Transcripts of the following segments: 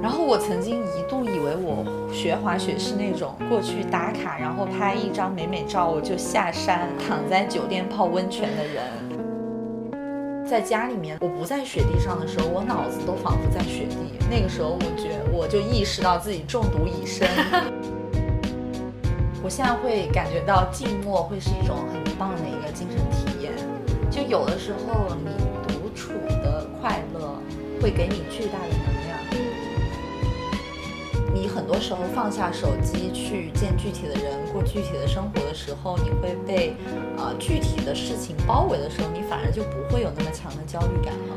然后我曾经一度以为我学滑雪是那种过去打卡，然后拍一张美美照，我就下山躺在酒店泡温泉的人。在家里面，我不在雪地上的时候，我脑子都仿佛在雪地。那个时候，我觉我就意识到自己中毒已深。我现在会感觉到静默会是一种很棒的一个精神体验。就有的时候，你独处的快乐会给你巨大的能量。你很多时候放下手机去见具体的人，过具体的生活的时候，你会被呃具体的事情包围的时候，你反而就不会有那么强的焦虑感了。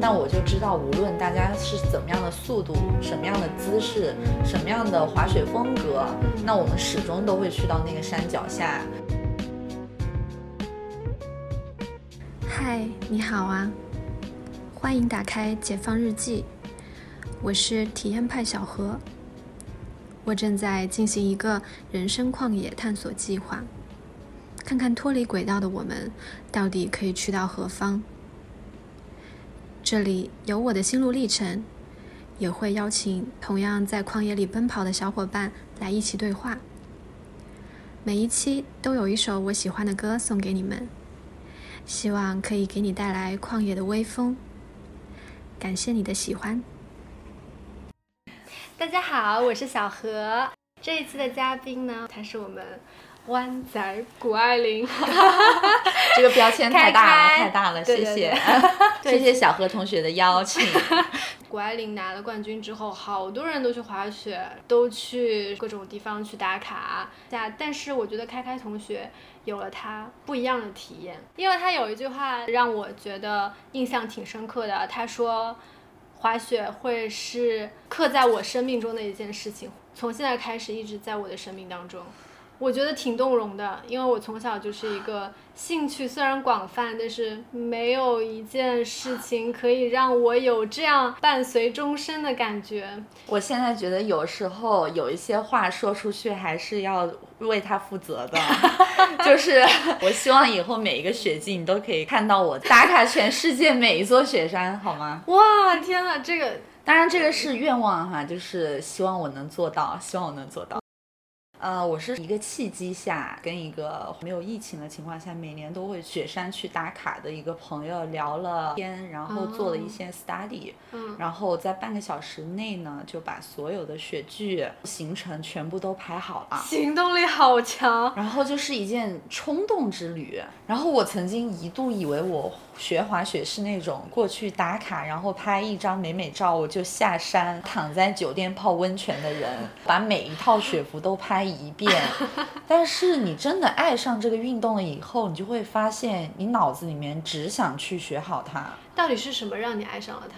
但我就知道，无论大家是怎么样的速度、什么样的姿势、什么样的滑雪风格，那我们始终都会去到那个山脚下。嗨，你好啊，欢迎打开解放日记。我是体验派小何，我正在进行一个人生旷野探索计划，看看脱离轨道的我们到底可以去到何方。这里有我的心路历程，也会邀请同样在旷野里奔跑的小伙伴来一起对话。每一期都有一首我喜欢的歌送给你们，希望可以给你带来旷野的微风。感谢你的喜欢。大家好，我是小何。这一期的嘉宾呢，他是我们湾仔谷爱凌。这个标签太大了，太大了，谢谢，谢谢小何同学的邀请。谷爱凌拿了冠军之后，好多人都去滑雪，都去各种地方去打卡。下，但是我觉得开开同学有了他不一样的体验，因为他有一句话让我觉得印象挺深刻的。他说。滑雪会是刻在我生命中的一件事情，从现在开始一直在我的生命当中，我觉得挺动容的，因为我从小就是一个。兴趣虽然广泛，但是没有一件事情可以让我有这样伴随终身的感觉。我现在觉得有时候有一些话说出去还是要为他负责的，就是 我希望以后每一个雪季你都可以看到我打卡全世界每一座雪山，好吗？哇，天呐，这个当然这个是愿望哈，就是希望我能做到，希望我能做到。呃，我是一个契机下，跟一个没有疫情的情况下，每年都会雪山去打卡的一个朋友聊了天，然后做了一些 study，嗯，然后在半个小时内呢，就把所有的雪具行程全部都排好了，行动力好强。然后就是一件冲动之旅。然后我曾经一度以为我。学滑雪是那种过去打卡，然后拍一张美美照，我就下山躺在酒店泡温泉的人，把每一套雪服都拍一遍。但是你真的爱上这个运动了以后，你就会发现，你脑子里面只想去学好它。到底是什么让你爱上了它？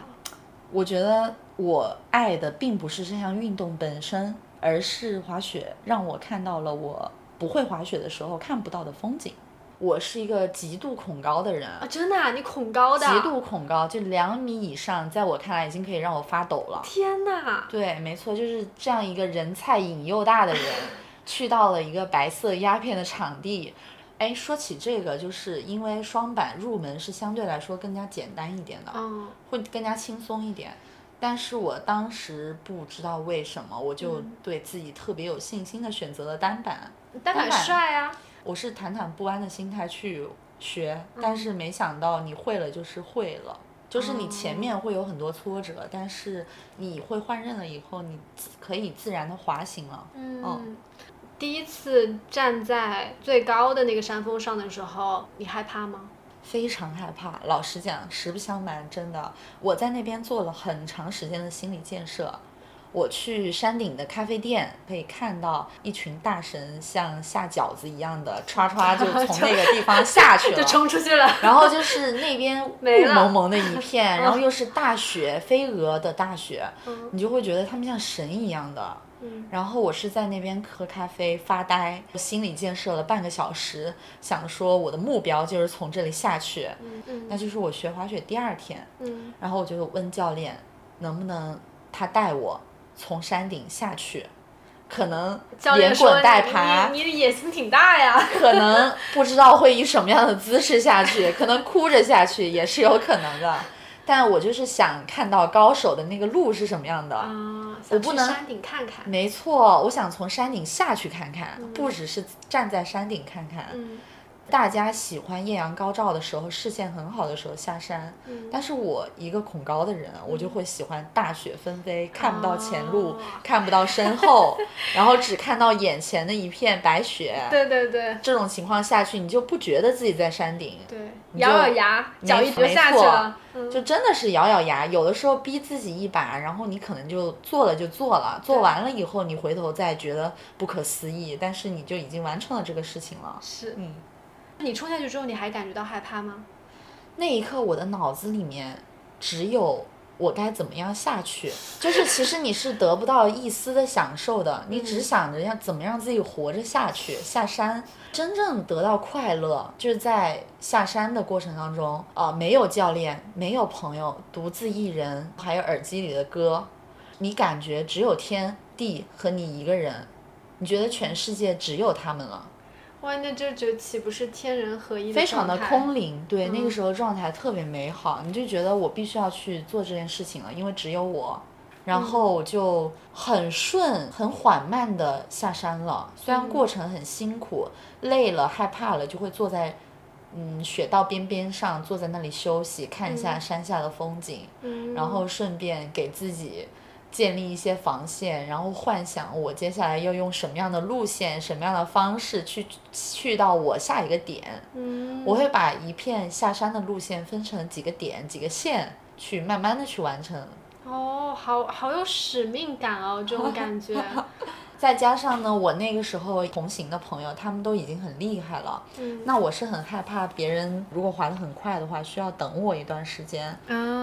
我觉得我爱的并不是这项运动本身，而是滑雪让我看到了我不会滑雪的时候看不到的风景。我是一个极度恐高的人啊！真的，你恐高的？极度恐高，就两米以上，在我看来已经可以让我发抖了。天哪！对，没错，就是这样一个人菜瘾又大的人，去到了一个白色鸦片的场地。哎，说起这个，就是因为双板入门是相对来说更加简单一点的，嗯，会更加轻松一点。但是我当时不知道为什么，我就对自己特别有信心的选择了单板。单板帅啊！我是忐忐不安的心态去学，但是没想到你会了就是会了，就是你前面会有很多挫折，但是你会换刃了以后，你可以自然的滑行了。嗯，第一次站在最高的那个山峰上的时候，你害怕吗？非常害怕，老实讲，实不相瞒，真的，我在那边做了很长时间的心理建设。我去山顶的咖啡店，可以看到一群大神像下饺子一样的唰唰 就从那个地方下去了，就冲出去了。然后就是那边 雾蒙蒙的一片，然后又是大雪，飞蛾的大雪，你就会觉得他们像神一样的。然后我是在那边喝咖啡发呆，心理建设了半个小时，想说我的目标就是从这里下去，那就是我学滑雪第二天。然后我就问教练，能不能他带我。从山顶下去，可能连滚带爬，你的野心挺大呀。可能不知道会以什么样的姿势下去，可能哭着下去也是有可能的。但我就是想看到高手的那个路是什么样的。啊，我不能山顶看看。没错，我想从山顶下去看看，不只是站在山顶看看。嗯。大家喜欢艳阳高照的时候，视线很好的时候下山。嗯。但是我一个恐高的人，我就会喜欢大雪纷飞，看不到前路，看不到身后，然后只看到眼前的一片白雪。对对对。这种情况下去，你就不觉得自己在山顶。对。咬咬牙，脚一就下去了。就真的是咬咬牙，有的时候逼自己一把，然后你可能就做了就做了，做完了以后你回头再觉得不可思议，但是你就已经完成了这个事情了。是。嗯。你冲下去之后，你还感觉到害怕吗？那一刻，我的脑子里面只有我该怎么样下去。就是其实你是得不到一丝的享受的，你只想着要怎么让自己活着下去。下山真正得到快乐，就是在下山的过程当中啊，没有教练，没有朋友，独自一人，还有耳机里的歌，你感觉只有天地和你一个人，你觉得全世界只有他们了。哇，那这就岂不是天人合一？非常的空灵，对，那个时候状态特别美好，你就觉得我必须要去做这件事情了，因为只有我，然后我就很顺、很缓慢的下山了。虽然过程很辛苦，累了、害怕了，就会坐在嗯雪道边边上，坐在那里休息，看一下山下的风景，嗯然后顺便给自己。建立一些防线，然后幻想我接下来要用什么样的路线、什么样的方式去去到我下一个点。嗯，我会把一片下山的路线分成几个点、几个线，去慢慢的去完成。哦，好好有使命感哦，这种感觉。再加上呢，我那个时候同行的朋友他们都已经很厉害了，嗯，那我是很害怕别人如果滑得很快的话，需要等我一段时间，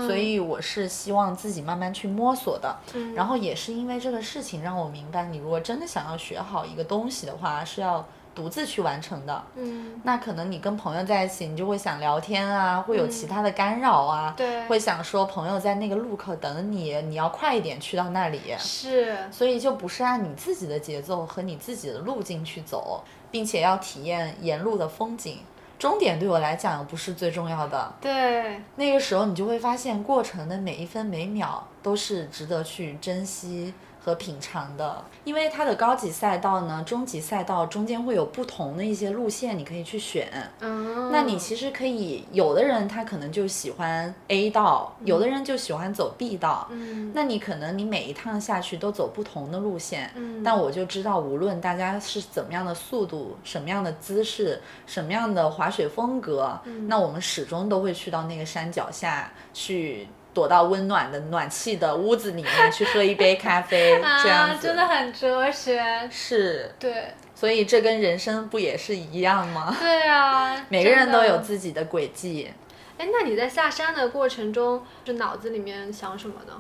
所以我是希望自己慢慢去摸索的，嗯，然后也是因为这个事情让我明白，你如果真的想要学好一个东西的话，是要。独自去完成的，嗯，那可能你跟朋友在一起，你就会想聊天啊，会有其他的干扰啊，对，会想说朋友在那个路口等你，你要快一点去到那里，是，所以就不是按你自己的节奏和你自己的路径去走，并且要体验沿路的风景，终点对我来讲不是最重要的，对，那个时候你就会发现过程的每一分每秒都是值得去珍惜。和品尝的，因为它的高级赛道呢，中级赛道中间会有不同的一些路线，你可以去选。嗯，那你其实可以，有的人他可能就喜欢 A 道，有的人就喜欢走 B 道。嗯，那你可能你每一趟下去都走不同的路线。嗯，但我就知道，无论大家是怎么样的速度，什么样的姿势，什么样的滑雪风格，那我们始终都会去到那个山脚下去。躲到温暖的暖气的屋子里面去喝一杯咖啡，这样子真的很哲学。是，对，所以这跟人生不也是一样吗？对啊，每个人都有自己的轨迹。哎，那你在下山的过程中，就脑子里面想什么呢？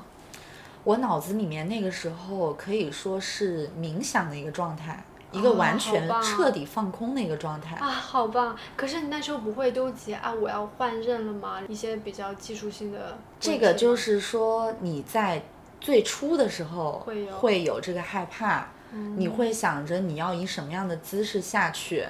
我脑子里面那个时候可以说是冥想的一个状态。一个完全彻底放空的一个状态啊，好棒！可是你那时候不会纠结啊，我要换刃了吗？一些比较技术性的。这个就是说你在最初的时候会有会有这个害怕，你会想着你要以什么样的姿势下去，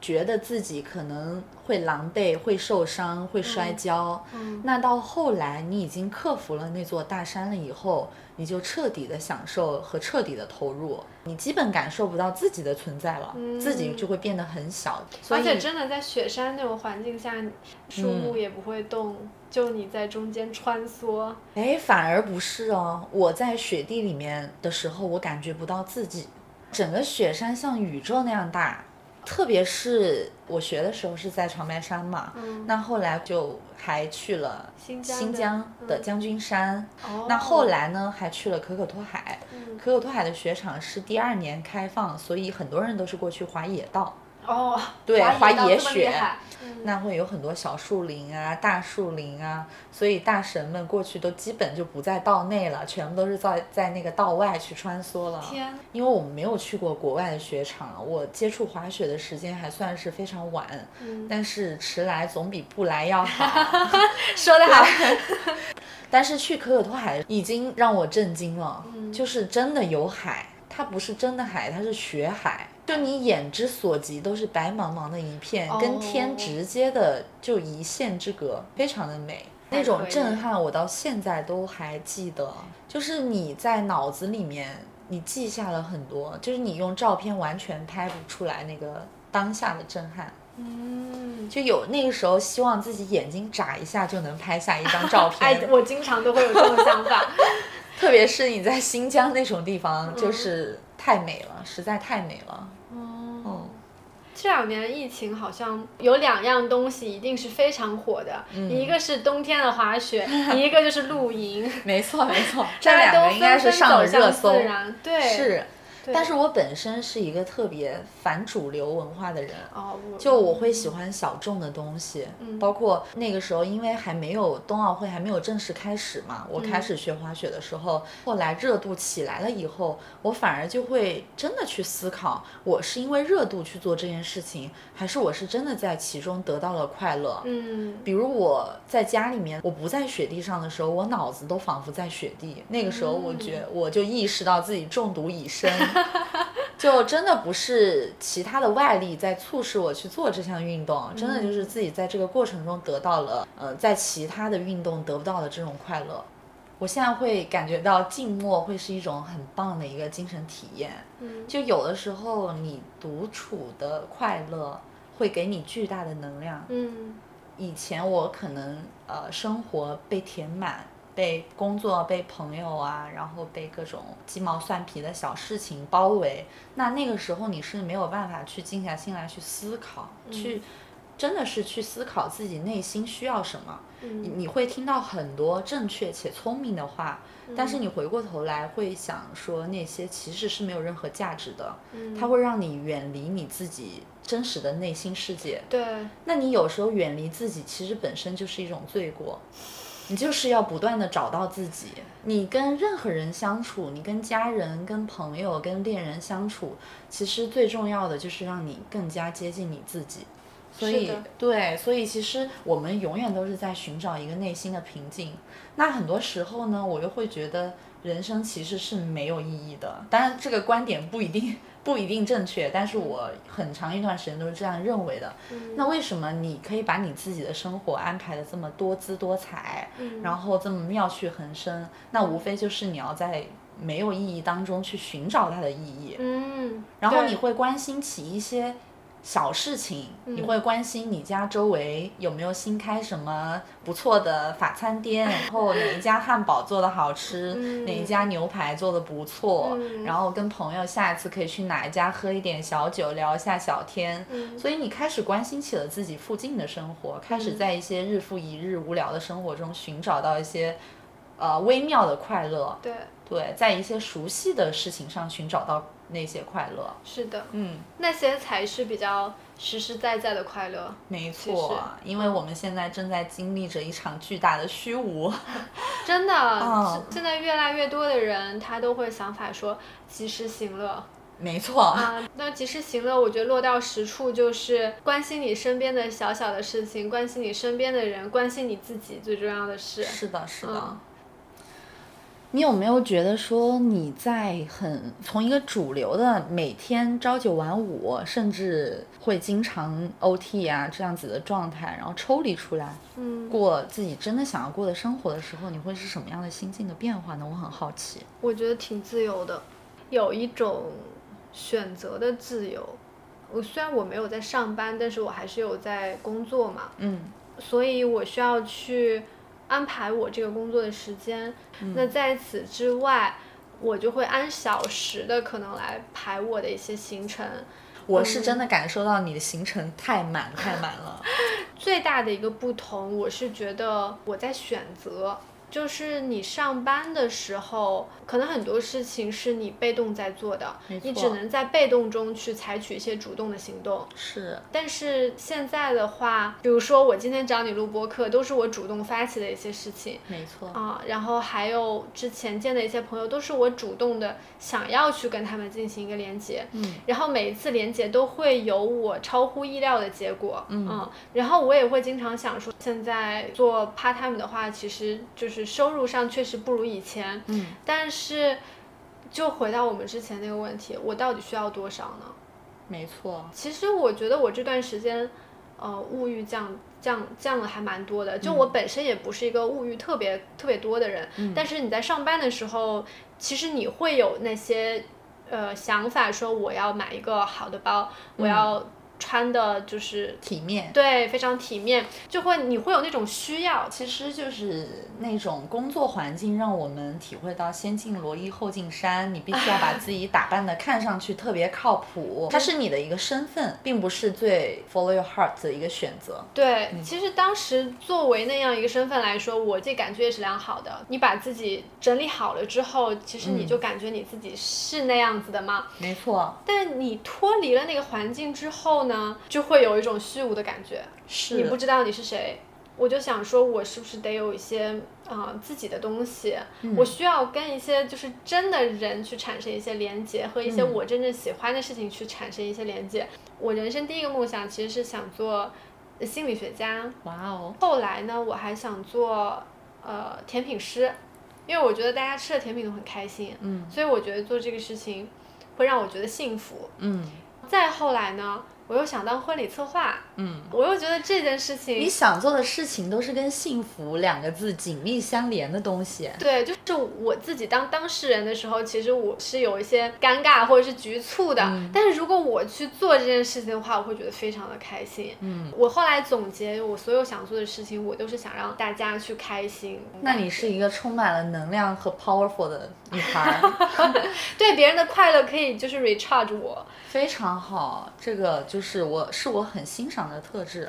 觉得自己可能会狼狈、会受伤、会摔跤。那到后来你已经克服了那座大山了以后。你就彻底的享受和彻底的投入，你基本感受不到自己的存在了，自己就会变得很小。而且真的在雪山那种环境下，树木也不会动，就你在中间穿梭。哎，反而不是哦，我在雪地里面的时候，我感觉不到自己，整个雪山像宇宙那样大。特别是我学的时候是在长白山嘛，那后来就还去了新疆的将军山，那后来呢还去了可可托海，可可托海的雪场是第二年开放，所以很多人都是过去滑野道。哦，对，滑野雪，那会有很多小树林啊、大树林啊，所以大神们过去都基本就不在道内了，全部都是在在那个道外去穿梭了。天，因为我们没有去过国外的雪场，我接触滑雪的时间还算是非常晚，但是迟来总比不来要好。说得好。但是去可可托海已经让我震惊了，就是真的有海，它不是真的海，它是雪海。就你眼之所及都是白茫茫的一片，跟天直接的就一线之隔，非常的美。那种震撼，我到现在都还记得。就是你在脑子里面，你记下了很多，就是你用照片完全拍不出来那个当下的震撼。嗯，就有那个时候希望自己眼睛眨一下就能拍下一张 照片。哎，我经常都会有这种想法，特别是你在新疆那种地方，就是太美了，实在太美了。哦，这两年疫情好像有两样东西一定是非常火的，一个是冬天的滑雪，一个就是露营。没错没 错，这两个应该是上了热搜。对，是。但是我本身是一个特别反主流文化的人，就我会喜欢小众的东西，包括那个时候，因为还没有冬奥会还没有正式开始嘛，我开始学滑雪的时候，后来热度起来了以后，我反而就会真的去思考，我是因为热度去做这件事情，还是我是真的在其中得到了快乐？嗯，比如我在家里面，我不在雪地上的时候，我脑子都仿佛在雪地，那个时候我觉我就意识到自己中毒已深。就真的不是其他的外力在促使我去做这项运动，真的就是自己在这个过程中得到了，呃，在其他的运动得不到的这种快乐。我现在会感觉到静默会是一种很棒的一个精神体验。嗯，就有的时候你独处的快乐会给你巨大的能量。嗯，以前我可能呃生活被填满。被工作、被朋友啊，然后被各种鸡毛蒜皮的小事情包围，那那个时候你是没有办法去静下心来去思考，去真的是去思考自己内心需要什么。你你会听到很多正确且聪明的话，但是你回过头来会想说那些其实是没有任何价值的，它会让你远离你自己真实的内心世界。对，那你有时候远离自己，其实本身就是一种罪过。你就是要不断的找到自己。你跟任何人相处，你跟家人、跟朋友、跟恋人相处，其实最重要的就是让你更加接近你自己。所以，对，所以其实我们永远都是在寻找一个内心的平静。那很多时候呢，我又会觉得人生其实是没有意义的。当然，这个观点不一定。不一定正确，但是我很长一段时间都是这样认为的。那为什么你可以把你自己的生活安排的这么多姿多彩，然后这么妙趣横生？那无非就是你要在没有意义当中去寻找它的意义。嗯，然后你会关心起一些。小事情，你会关心你家周围有没有新开什么不错的法餐店，然后哪一家汉堡做的好吃，哪一家牛排做的不错，然后跟朋友下一次可以去哪一家喝一点小酒，聊一下小天。所以你开始关心起了自己附近的生活，开始在一些日复一日无聊的生活中寻找到一些呃微妙的快乐。对对，在一些熟悉的事情上寻找到。那些快乐是的，嗯，那些才是比较实实在在的快乐。没错，因为我们现在正在经历着一场巨大的虚无。真的，现在越来越多的人他都会想法说及时行乐。没错啊，那及时行乐，我觉得落到实处就是关心你身边的小小的事情，关心你身边的人，关心你自己最重要的事。是的，是的。你有没有觉得说你在很从一个主流的每天朝九晚五，甚至会经常 OT 啊这样子的状态，然后抽离出来，嗯，过自己真的想要过的生活的时候，你会是什么样的心境的变化呢？我很好奇。我觉得挺自由的，有一种选择的自由。我虽然我没有在上班，但是我还是有在工作嘛，嗯，所以我需要去。安排我这个工作的时间，那在此之外，我就会按小时的可能来排我的一些行程。我是真的感受到你的行程太满太满了。最大的一个不同，我是觉得我在选择。就是你上班的时候，可能很多事情是你被动在做的，你只能在被动中去采取一些主动的行动。是。但是现在的话，比如说我今天找你录播课，都是我主动发起的一些事情。没错。啊，然后还有之前见的一些朋友，都是我主动的想要去跟他们进行一个连接。嗯。然后每一次连接都会有我超乎意料的结果。嗯。然后我也会经常想说，现在做 part time 的话，其实就是。收入上确实不如以前，嗯，但是就回到我们之前那个问题，我到底需要多少呢？没错，其实我觉得我这段时间，呃，物欲降降降了还蛮多的。就我本身也不是一个物欲特别特别多的人，但是你在上班的时候，其实你会有那些呃想法，说我要买一个好的包，我要。穿的就是体面，对，非常体面，就会你会有那种需要，其实就是那种工作环境让我们体会到先进罗衣后进衫，你必须要把自己打扮的看上去特别靠谱，它是你的一个身份，并不是最 follow your heart 的一个选择。对，其实当时作为那样一个身份来说，我这感觉也是良好的。你把自己整理好了之后，其实你就感觉你自己是那样子的嘛。没错。但你脱离了那个环境之后。呢，就会有一种虚无的感觉，是你不知道你是谁。我就想说，我是不是得有一些啊自己的东西？我需要跟一些就是真的人去产生一些连接，和一些我真正喜欢的事情去产生一些连接。我人生第一个梦想其实是想做心理学家。哇哦！后来呢，我还想做呃甜品师，因为我觉得大家吃的甜品都很开心。嗯。所以我觉得做这个事情会让我觉得幸福。嗯。再后来呢？我又想当婚礼策划，嗯，我又觉得这件事情，你想做的事情都是跟幸福两个字紧密相连的东西。对，就是我自己当当事人的时候，其实我是有一些尴尬或者是局促的。但是如果我去做这件事情的话，我会觉得非常的开心。嗯，我后来总结，我所有想做的事情，我都是想让大家去开心。那你是一个充满了能量和 powerful 的女孩。对别人的快乐可以就是 recharge 我。非常好，这个就是我是我很欣赏的特质。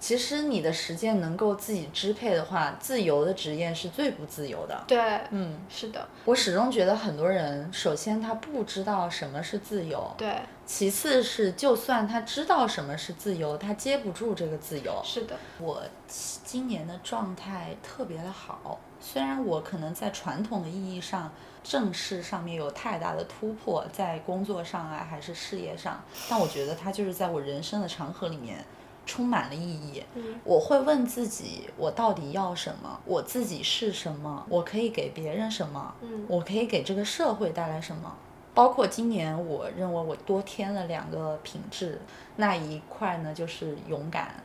其实你的时间能够自己支配的话，自由的职业是最不自由的。对，嗯，是的。我始终觉得很多人，首先他不知道什么是自由，对。其次是，就算他知道什么是自由，他接不住这个自由。是的。我今年的状态特别的好，虽然我可能在传统的意义上。正事上面有太大的突破，在工作上啊，还是事业上，但我觉得它就是在我人生的长河里面充满了意义。我会问自己，我到底要什么？我自己是什么？我可以给别人什么？我可以给这个社会带来什么？包括今年，我认为我多添了两个品质，那一块呢就是勇敢，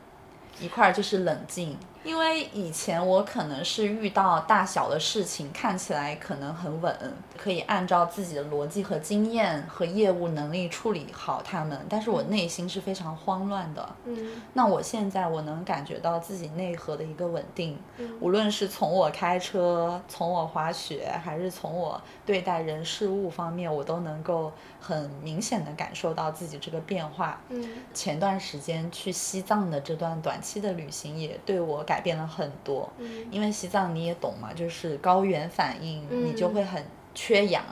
一块就是冷静。因为以前我可能是遇到大小的事情，看起来可能很稳，可以按照自己的逻辑和经验和业务能力处理好他们，但是我内心是非常慌乱的。嗯，那我现在我能感觉到自己内核的一个稳定，无论是从我开车，从我滑雪，还是从我对待人事物方面，我都能够很明显的感受到自己这个变化。嗯，前段时间去西藏的这段短期的旅行也对我感。改变了很多，因为西藏你也懂嘛，就是高原反应，你就会很缺氧，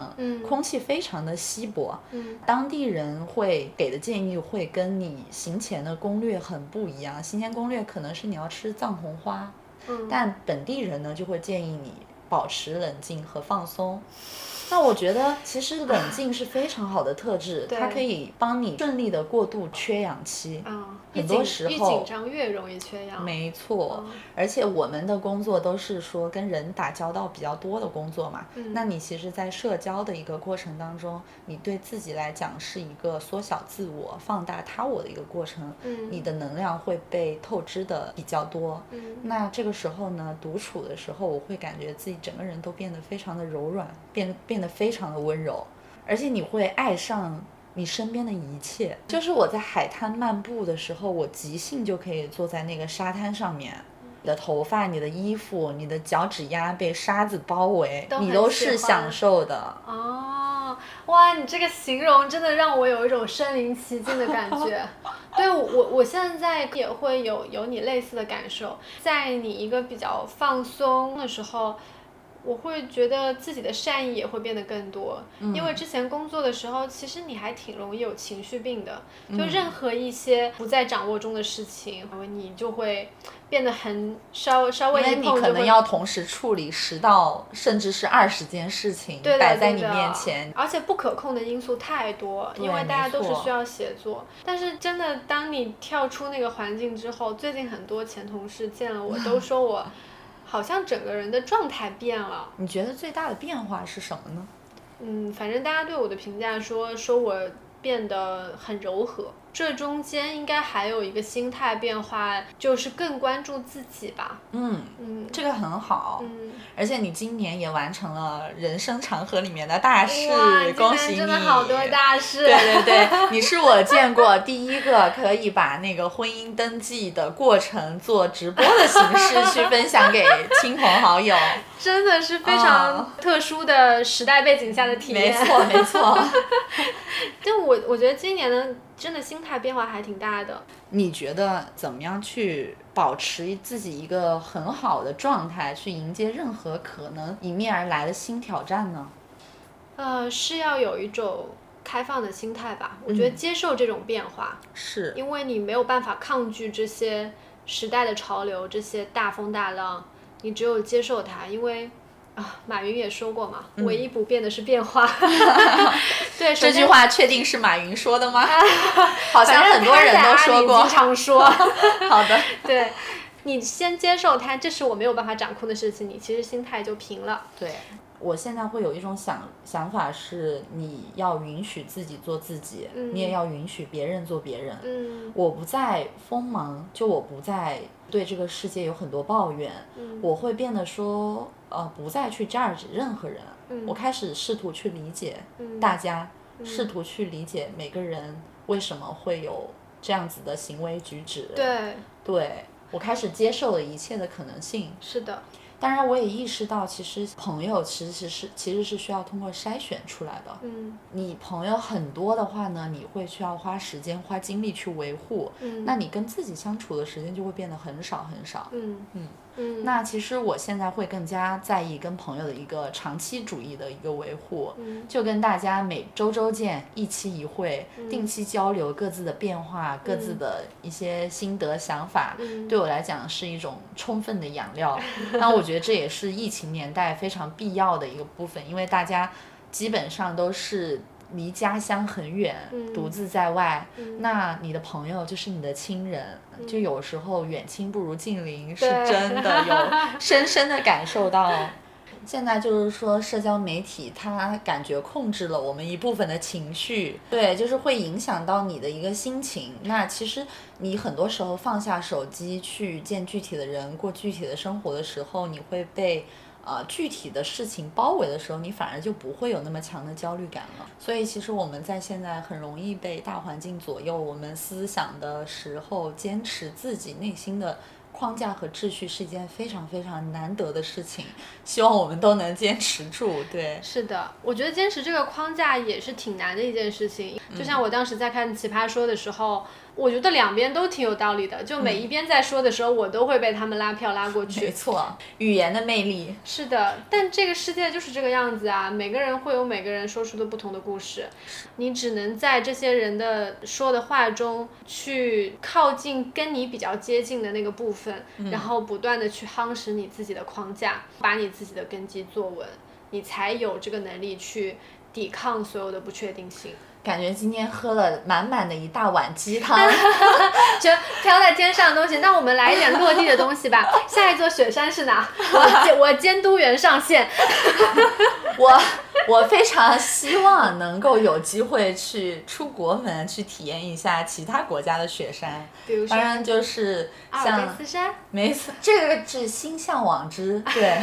空气非常的稀薄，当地人会给的建议会跟你行前的攻略很不一样，行前攻略可能是你要吃藏红花，但本地人呢就会建议你保持冷静和放松。那我觉得其实冷静是非常好的特质，它可以帮你顺利的过渡缺氧期。啊，很多时候越紧张越容易缺氧。没错，而且我们的工作都是说跟人打交道比较多的工作嘛。嗯。那你其实，在社交的一个过程当中，你对自己来讲是一个缩小自我、放大他我的一个过程。嗯。你的能量会被透支的比较多。嗯。那这个时候呢，独处的时候，我会感觉自己整个人都变得非常的柔软，变变得。非常的温柔，而且你会爱上你身边的一切。就是我在海滩漫步的时候，我即兴就可以坐在那个沙滩上面，你的头发、你的衣服、你的脚趾丫被沙子包围，你都是享受的。哦，哇，你这个形容真的让我有一种身临其境的感觉。对我，我现在也会有有你类似的感受，在你一个比较放松的时候。我会觉得自己的善意也会变得更多，因为之前工作的时候，其实你还挺容易有情绪病的，就任何一些不在掌握中的事情，你就会变得很稍稍微一碰就会。你可能要同时处理十到甚至是二十件事情摆在你面前，而且不可控的因素太多，因为大家都是需要协作。但是真的，当你跳出那个环境之后，最近很多前同事见了我都说我。好像整个人的状态变了。你觉得最大的变化是什么呢？嗯，反正大家对我的评价说，说我变得很柔和。这中间应该还有一个心态变化，就是更关注自己吧。嗯嗯，这个很好。嗯，而且你今年也完成了人生长河里面的大事，恭喜你！真的好多大事。对对对，你是我见过第一个可以把那个婚姻登记的过程做直播的形式去分享给亲朋好友，真的是非常特殊的时代背景下的体验。没错没错。就我我觉得今年的。真的心态变化还挺大的。你觉得怎么样去保持自己一个很好的状态，去迎接任何可能迎面而来的新挑战呢？呃，是要有一种开放的心态吧。我觉得接受这种变化，是因为你没有办法抗拒这些时代的潮流，这些大风大浪，你只有接受它，因为。啊，马云也说过嘛，唯一不变的是变化。对，这句话确定是马云说的吗？好像很多人都说过。经常说。好的。对，你先接受它，这是我没有办法掌控的事情，你其实心态就平了。对。我现在会有一种想想法是，你要允许自己做自己，你也要允许别人做别人。嗯，我不再锋芒，就我不再对这个世界有很多抱怨。嗯，我会变得说，呃，不再去 judge 任何人。嗯，我开始试图去理解大家，试图去理解每个人为什么会有这样子的行为举止。对，对我开始接受了一切的可能性。是的。当然，我也意识到，其实朋友其实是其实是需要通过筛选出来的。嗯，你朋友很多的话呢，你会需要花时间、花精力去维护。嗯，那你跟自己相处的时间就会变得很少很少。嗯嗯。嗯，那其实我现在会更加在意跟朋友的一个长期主义的一个维护，就跟大家每周周见，一期一会，定期交流各自的变化，各自的一些心得想法，对我来讲是一种充分的养料。那我觉得这也是疫情年代非常必要的一个部分，因为大家基本上都是。离家乡很远，独自在外，那你的朋友就是你的亲人，就有时候远亲不如近邻，是真的 有深深的感受到。现在就是说，社交媒体它感觉控制了我们一部分的情绪，对，就是会影响到你的一个心情。那其实你很多时候放下手机去见具体的人，过具体的生活的时候，你会被。呃，具体的事情包围的时候，你反而就不会有那么强的焦虑感了。所以，其实我们在现在很容易被大环境左右我们思想的时候，坚持自己内心的框架和秩序是一件非常非常难得的事情。希望我们都能坚持住。对，是的，我觉得坚持这个框架也是挺难的一件事情。就像我当时在看《奇葩说》的时候。我觉得两边都挺有道理的，就每一边在说的时候，我都会被他们拉票拉过去。没错，语言的魅力。是的，但这个世界就是这个样子啊，每个人会有每个人说出的不同的故事，你只能在这些人的说的话中去靠近跟你比较接近的那个部分，然后不断的去夯实你自己的框架，把你自己的根基做稳，你才有这个能力去抵抗所有的不确定性。感觉今天喝了满满的一大碗鸡汤，就飘在天上的东西。那我们来一点落地的东西吧。下一座雪山是哪？我 我监督员上线。我我非常希望能够有机会去出国门，去体验一下其他国家的雪山。比如说，当然就是像没错，这个是心向往之。对，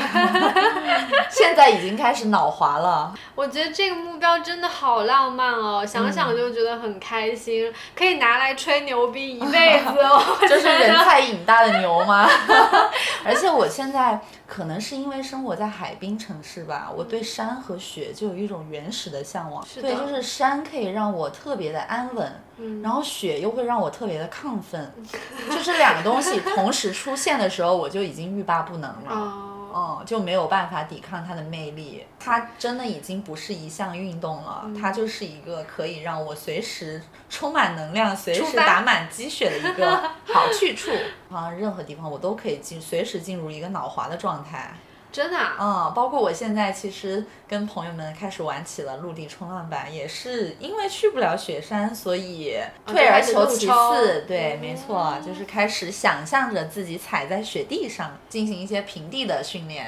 现在已经开始脑滑了。我觉得这个目标真的好浪漫哦。想想就觉得很开心，可以拿来吹牛逼一辈子哦。就是人菜瘾大的牛吗？而且我现在可能是因为生活在海滨城市吧，我对山和雪就有一种原始的向往。对，就是山可以让我特别的安稳，然后雪又会让我特别的亢奋，就是两个东西同时出现的时候，我就已经欲罢不能了。嗯，就没有办法抵抗它的魅力。它真的已经不是一项运动了，它就是一个可以让我随时充满能量、随时打满鸡血的一个 好去处。啊，任何地方我都可以进，随时进入一个脑滑的状态。真的啊，嗯，包括我现在其实跟朋友们开始玩起了陆地冲浪板，也是因为去不了雪山，所以退而求其次。对，没错，就是开始想象着自己踩在雪地上进行一些平地的训练。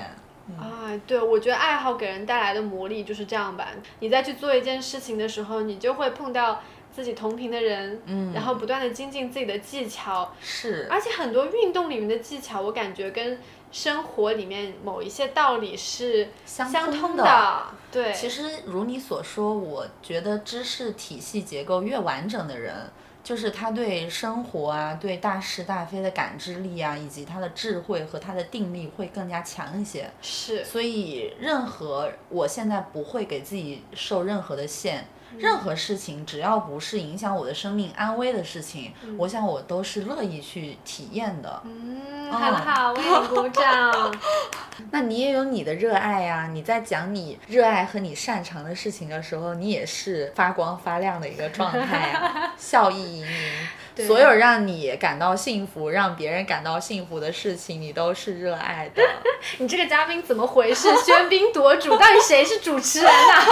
啊，对，我觉得爱好给人带来的魔力就是这样吧。你在去做一件事情的时候，你就会碰到。自己同频的人，嗯，然后不断的精进自己的技巧，是，而且很多运动里面的技巧，我感觉跟生活里面某一些道理是相通的。对，其实如你所说，我觉得知识体系结构越完整的人。就是他对生活啊，对大是大非的感知力啊，以及他的智慧和他的定力会更加强一些。是，所以任何我现在不会给自己受任何的限。任何事情，只要不是影响我的生命安危的事情，我想我都是乐意去体验的。嗯，很好，为你鼓掌。那你也有你的热爱呀！你在讲你热爱和你擅长的事情的时候，你也是发光发亮的一个状态啊，笑意盈盈。所有让你感到幸福、让别人感到幸福的事情，你都是热爱的。你这个嘉宾怎么回事？喧宾夺主，到底谁是主持人啊？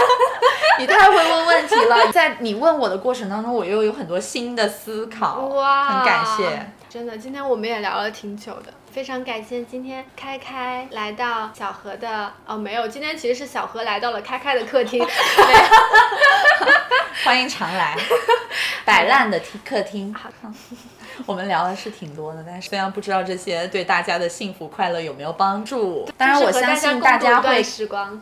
你太会问问题了。在你问我的过程当中，我又有很多新的思考。哇，很感谢。真的，今天我们也聊了挺久的，非常感谢今天开开来到小何的哦，没有，今天其实是小何来到了开开的客厅。欢迎常来，摆烂的客厅。我们聊的是挺多的，但是虽然不知道这些对大家的幸福快乐有没有帮助，当然我相信大家会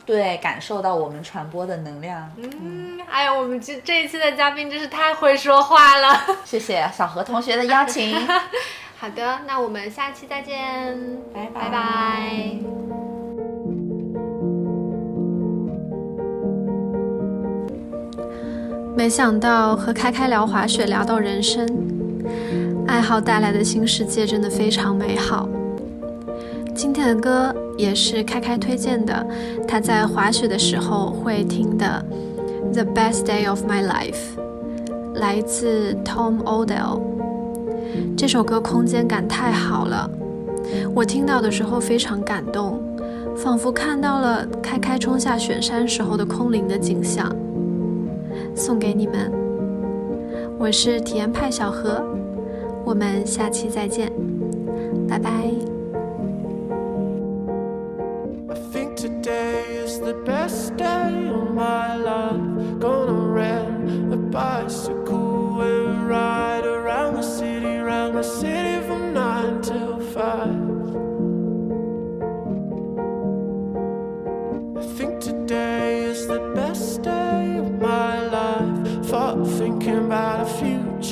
对感受到我们传播的能量。嗯，哎呀，我们这这一期的嘉宾真是太会说话了。谢谢小何同学的邀请。好的，那我们下期再见，拜拜拜拜。没想到和开开聊滑雪聊到人生，爱好带来的新世界真的非常美好。今天的歌也是开开推荐的，他在滑雪的时候会听的《The Best Day of My Life》，来自 Tom Odell。这首歌空间感太好了，我听到的时候非常感动，仿佛看到了开开冲下雪山时候的空灵的景象。送给你们，我是体验派小何，我们下期再见，拜拜。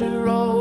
and roll.